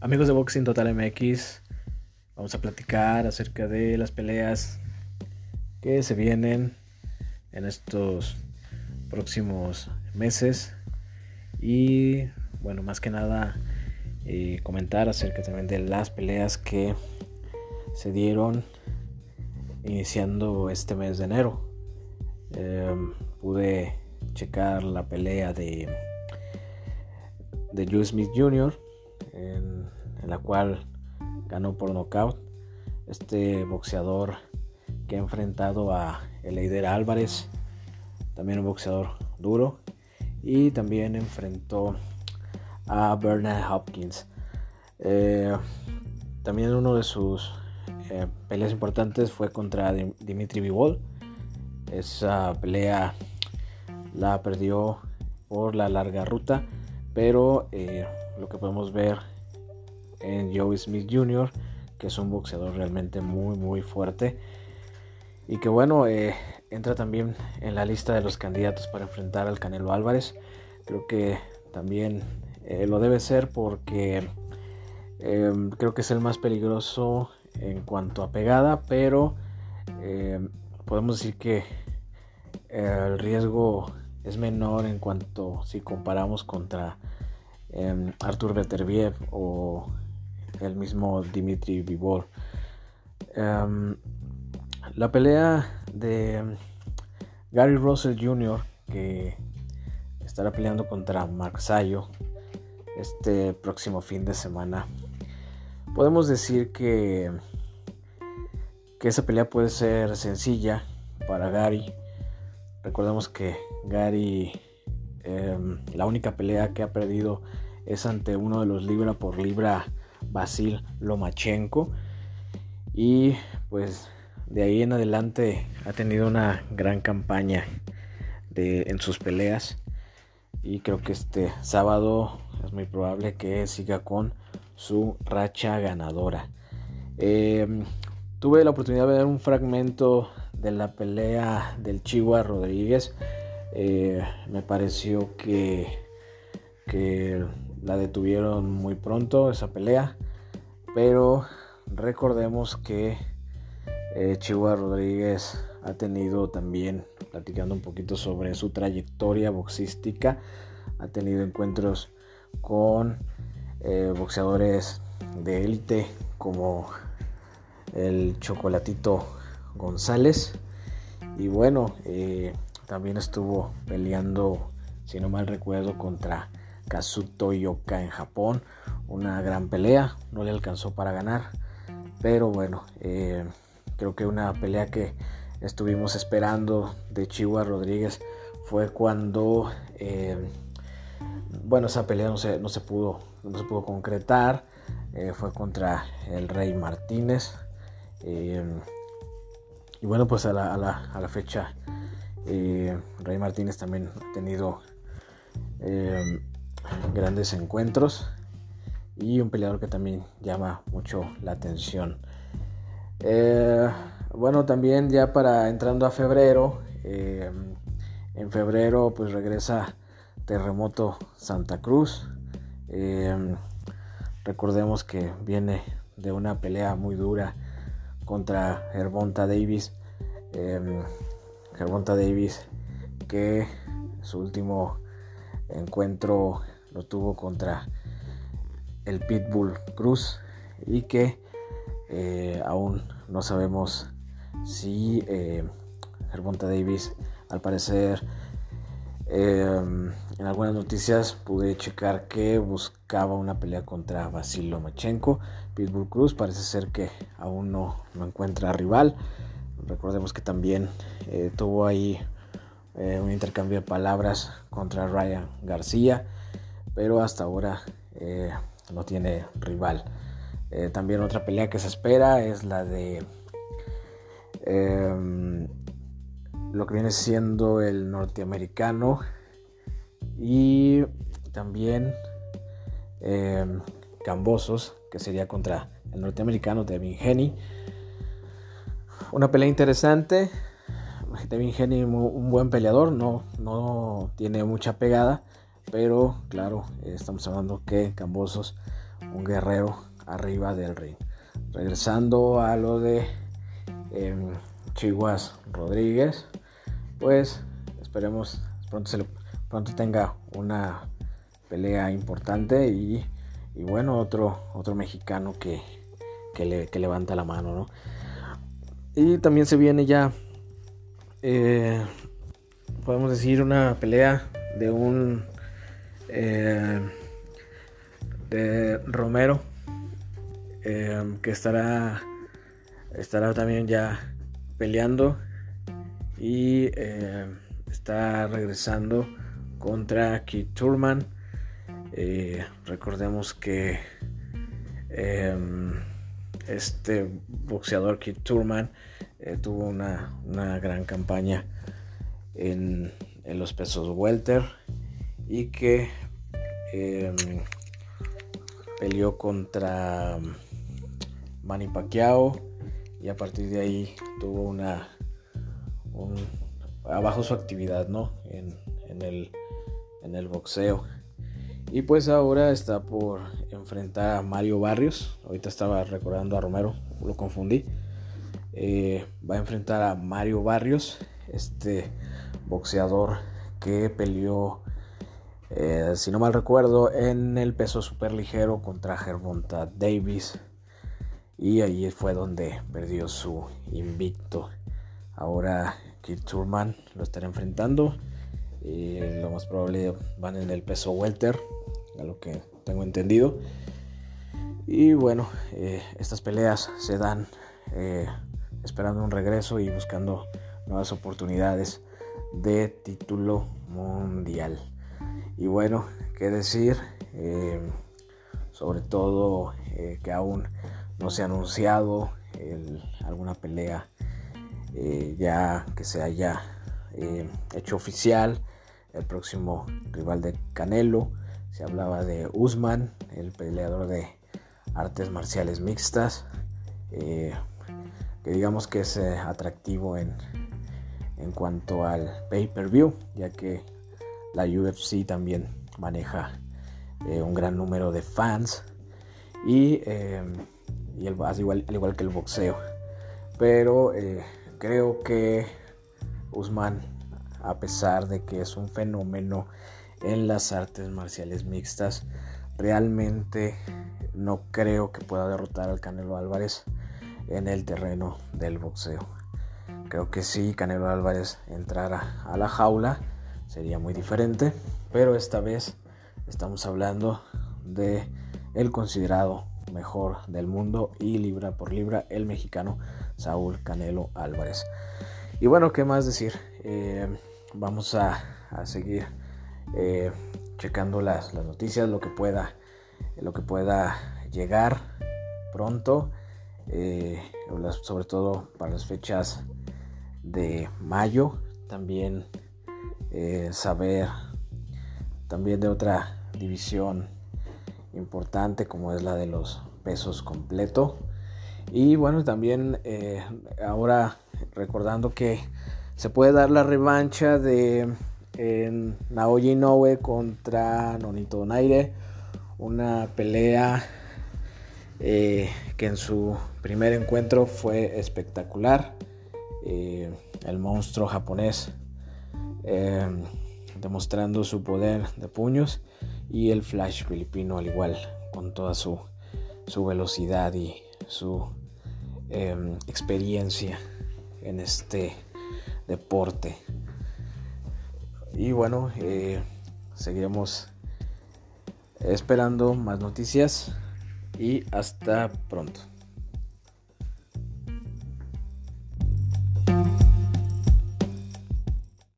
Amigos de Boxing Total MX, vamos a platicar acerca de las peleas que se vienen en estos próximos meses y bueno, más que nada eh, comentar acerca también de las peleas que se dieron iniciando este mes de enero. Em, pude checar la pelea de de Joe Smith Jr., en, la cual ganó por nocaut. Este boxeador que ha enfrentado a Eleider Álvarez, también un boxeador duro, y también enfrentó a Bernard Hopkins. Eh, también uno de sus eh, peleas importantes fue contra Dimitri Vivol. Esa pelea la perdió por la larga ruta pero eh, lo que podemos ver en Joe Smith Jr., que es un boxeador realmente muy, muy fuerte. Y que bueno, eh, entra también en la lista de los candidatos para enfrentar al Canelo Álvarez. Creo que también eh, lo debe ser porque creo que es el más peligroso en cuanto a pegada, pero podemos decir que el riesgo es menor en cuanto si comparamos contra eh, Artur Beterbiev o el mismo Dimitri Vivol. Em, la pelea de Gary Russell Jr. que estará peleando contra Mark Sayo este próximo fin de semana. Podemos decir que, que esa pelea puede ser sencilla para Gary. Recordemos que Gary Em, la única pelea que ha perdido es ante uno de los libra por libra, Basil Lomachenko. Y pues de ahí en adelante ha tenido una gran campaña de, en sus peleas. Y creo que este sábado es muy probable que siga con su racha ganadora. Em, tuve la oportunidad de ver un fragmento de la pelea del Chihuahua Rodríguez eh, me pareció que, que la detuvieron muy pronto esa pelea. Pero recordemos que eh, Chihuahua Rodríguez ha tenido también, platicando un poquito sobre su trayectoria boxística, ha tenido encuentros con eh, boxeadores de élite como el Chocolatito González. Y bueno, también estuvo peleando, si no mal recuerdo, contra Kazuto Yoka en Japón. Una gran pelea, no le alcanzó para ganar. Pero bueno, eh, creo que una pelea que estuvimos esperando de Chihuahua Rodríguez fue cuando, eh, bueno, esa pelea no se, no se, pudo, no se pudo concretar. Eh, fue contra el Rey Martínez. y bueno, pues a la, a la, a la fecha Rey Martínez también ha tenido eh, grandes encuentros y un peleador que también llama mucho la atención. Eh, bueno, también ya para entrando a febrero, en febrero pues regresa Terremoto Santa Cruz. recordemos que viene de una pelea muy dura contra Hermonta Davis. Gervonta Davis, que su último encuentro lo tuvo contra el Pitbull Cruz y que eh, aún no sabemos si eh, Gervonta Davis al parecer em, en algunas noticias pude checar que buscaba una pelea contra Basil Lomachenko. Pitbull Cruz parece ser que aún no, no encuentra rival. Recordemos que también eh, tuvo ahí eh, un intercambio de palabras contra Ryan García, pero hasta ahora eh, no tiene rival. también otra pelea que se espera es la de em, lo que viene siendo el norteamericano y también em, Cambosos, que sería contra el norteamericano Devin Henny. Una pelea interesante. Devin Henry, un buen peleador, no, no tiene mucha pegada, pero claro, estamos hablando que Cambosos un guerrero arriba del ring. Regresando a lo de eh, Rodríguez, pues esperemos pronto, se pronto tenga una pelea importante y, bueno, otro, otro mexicano que, que, levanta la mano, ¿no? Y también se viene ya, eh, podemos decir, una pelea de un... Eh, de Romero eh, que estará estará también ya peleando y está regresando contra Keith Turman recordemos que este boxeador Keith Turman eh, tuvo una, gran campaña en, los pesos welter y que em, peleó contra Manny Pacquiao y a partir de ahí tuvo una abajo su actividad ¿no? en, el, en el boxeo y pues ahora está por enfrentar a Mario Barrios. Ahorita estaba recordando a Romero, lo confundí. Eh, va a enfrentar a Mario Barrios, este boxeador que peleó, eh, si no mal recuerdo, en el peso super ligero contra Gervonta Davis. Y ahí fue donde perdió su invicto. Ahora Keith Turman lo estará enfrentando. Y lo más probable van en el peso welter a lo que tengo entendido. Y bueno, eh, estas peleas se dan esperando un regreso y buscando nuevas oportunidades de título mundial. Y bueno, qué decir, eh, sobre todo que aún no se ha anunciado alguna pelea ya que se haya hecho oficial el próximo rival de Canelo se hablaba de Usman, el peleador de artes marciales mixtas, eh, que digamos que es eh, atractivo en, en cuanto al pay-per-view, ya que la UFC también maneja eh, un gran número de fans y, y el, igual, al igual que el boxeo. Pero creo que Usman, a pesar de que es un fenómeno en las artes marciales mixtas. Realmente no creo que pueda derrotar al Canelo Álvarez en el terreno del boxeo. Creo que si Canelo Álvarez entrara a la jaula sería muy diferente, pero esta vez estamos hablando de el considerado mejor del mundo y libra por libra el mexicano Saúl Canelo Álvarez. Y bueno, ¿qué más decir? Eh, vamos a, seguir eh, checando las, noticias, lo que pueda, lo que pueda llegar pronto, eh, sobre todo para las fechas de mayo, también eh, saber también de otra división importante como es la de los pesos completo y bueno también ahora recordando que se puede dar la revancha de Naoya Inoue contra Nonito Donaire. Una pelea eh, que en su primer encuentro fue espectacular. Eh, el monstruo japonés eh, demostrando su poder de puños y el flash filipino al igual con toda su, su velocidad y su experiencia en este deporte. Y bueno, eh, seguiremos esperando más noticias y hasta pronto.